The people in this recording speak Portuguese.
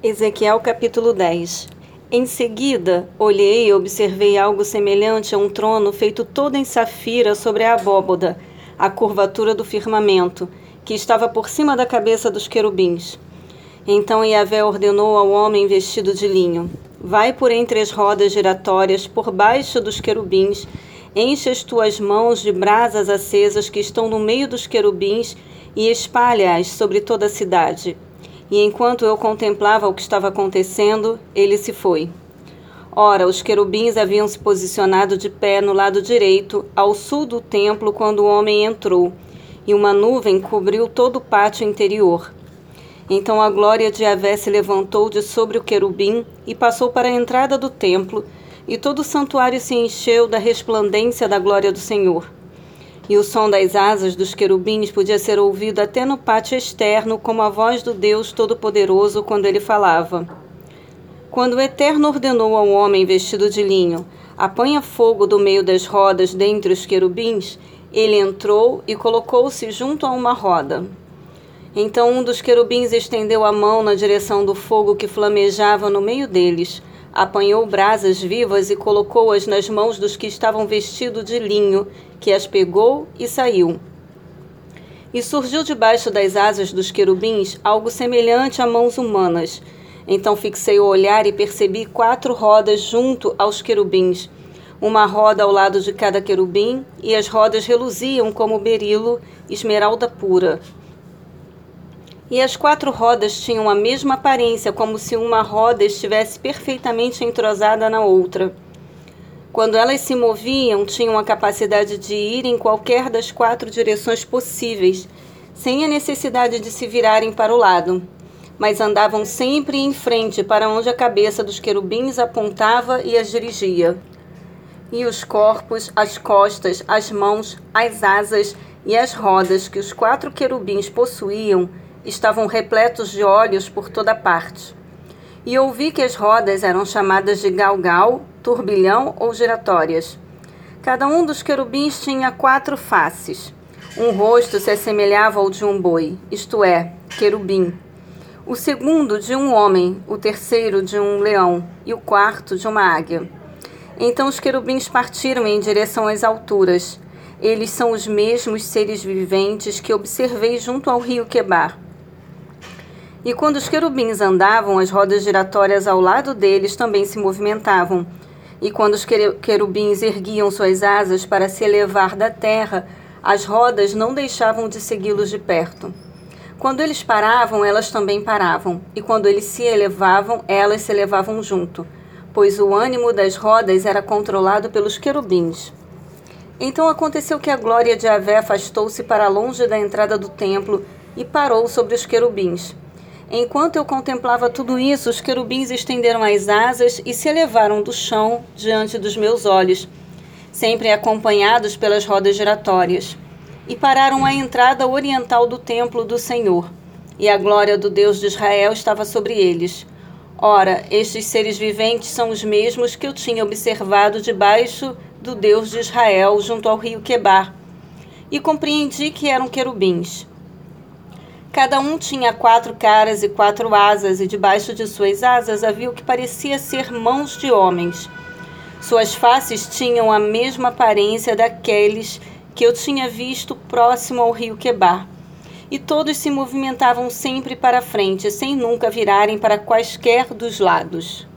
Ezequiel capítulo 10 Em seguida, olhei e observei algo semelhante a um trono feito todo em safira sobre a abóboda, a curvatura do firmamento, que estava por cima da cabeça dos querubins. Então Yahvé ordenou ao homem vestido de linho: Vai por entre as rodas giratórias, por baixo dos querubins, enche as tuas mãos de brasas acesas que estão no meio dos querubins e espalha-as sobre toda a cidade e enquanto eu contemplava o que estava acontecendo, ele se foi. Ora, os querubins haviam se posicionado de pé no lado direito, ao sul do templo, quando o homem entrou, e uma nuvem cobriu todo o pátio interior. Então a glória de Yahvé se levantou de sobre o querubim e passou para a entrada do templo, e todo o santuário se encheu da resplandência da glória do Senhor e o som das asas dos querubins podia ser ouvido até no pátio externo, como a voz do Deus Todo-Poderoso quando ele falava. Quando o Eterno ordenou ao homem vestido de linho: Apanha fogo do meio das rodas dentre os querubins, ele entrou e colocou-se junto a uma roda. Então um dos querubins estendeu a mão na direção do fogo que flamejava no meio deles apanhou brasas vivas e colocou-as nas mãos dos que estavam vestidos de linho, que as pegou e saiu. E surgiu debaixo das asas dos querubins algo semelhante a mãos humanas. Então fixei o olhar e percebi quatro rodas junto aos querubins, uma roda ao lado de cada querubim, e as rodas reluziam como berilo, esmeralda pura. E as quatro rodas tinham a mesma aparência, como se uma roda estivesse perfeitamente entrosada na outra. Quando elas se moviam, tinham a capacidade de ir em qualquer das quatro direções possíveis, sem a necessidade de se virarem para o lado, mas andavam sempre em frente para onde a cabeça dos querubins apontava e as dirigia. E os corpos, as costas, as mãos, as asas e as rodas que os quatro querubins possuíam estavam repletos de olhos por toda parte. E ouvi que as rodas eram chamadas de galgal, turbilhão ou giratórias. Cada um dos querubins tinha quatro faces. Um rosto se assemelhava ao de um boi, isto é, querubim. O segundo de um homem, o terceiro de um leão e o quarto de uma águia. Então os querubins partiram em direção às alturas. Eles são os mesmos seres viventes que observei junto ao rio Quebar. E quando os querubins andavam, as rodas giratórias ao lado deles também se movimentavam. E quando os querubins erguiam suas asas para se elevar da terra, as rodas não deixavam de segui-los de perto. Quando eles paravam, elas também paravam, e quando eles se elevavam, elas se elevavam junto, pois o ânimo das rodas era controlado pelos querubins. Então aconteceu que a glória de Avé afastou-se para longe da entrada do templo e parou sobre os querubins. Enquanto eu contemplava tudo isso, os querubins estenderam as asas e se elevaram do chão diante dos meus olhos, sempre acompanhados pelas rodas giratórias, e pararam à entrada oriental do templo do Senhor. E a glória do Deus de Israel estava sobre eles. Ora, estes seres viventes são os mesmos que eu tinha observado debaixo do Deus de Israel junto ao rio Quebar, e compreendi que eram querubins. Cada um tinha quatro caras e quatro asas, e debaixo de suas asas havia o que parecia ser mãos de homens. Suas faces tinham a mesma aparência daqueles que eu tinha visto próximo ao rio Quebar. E todos se movimentavam sempre para frente, sem nunca virarem para quaisquer dos lados.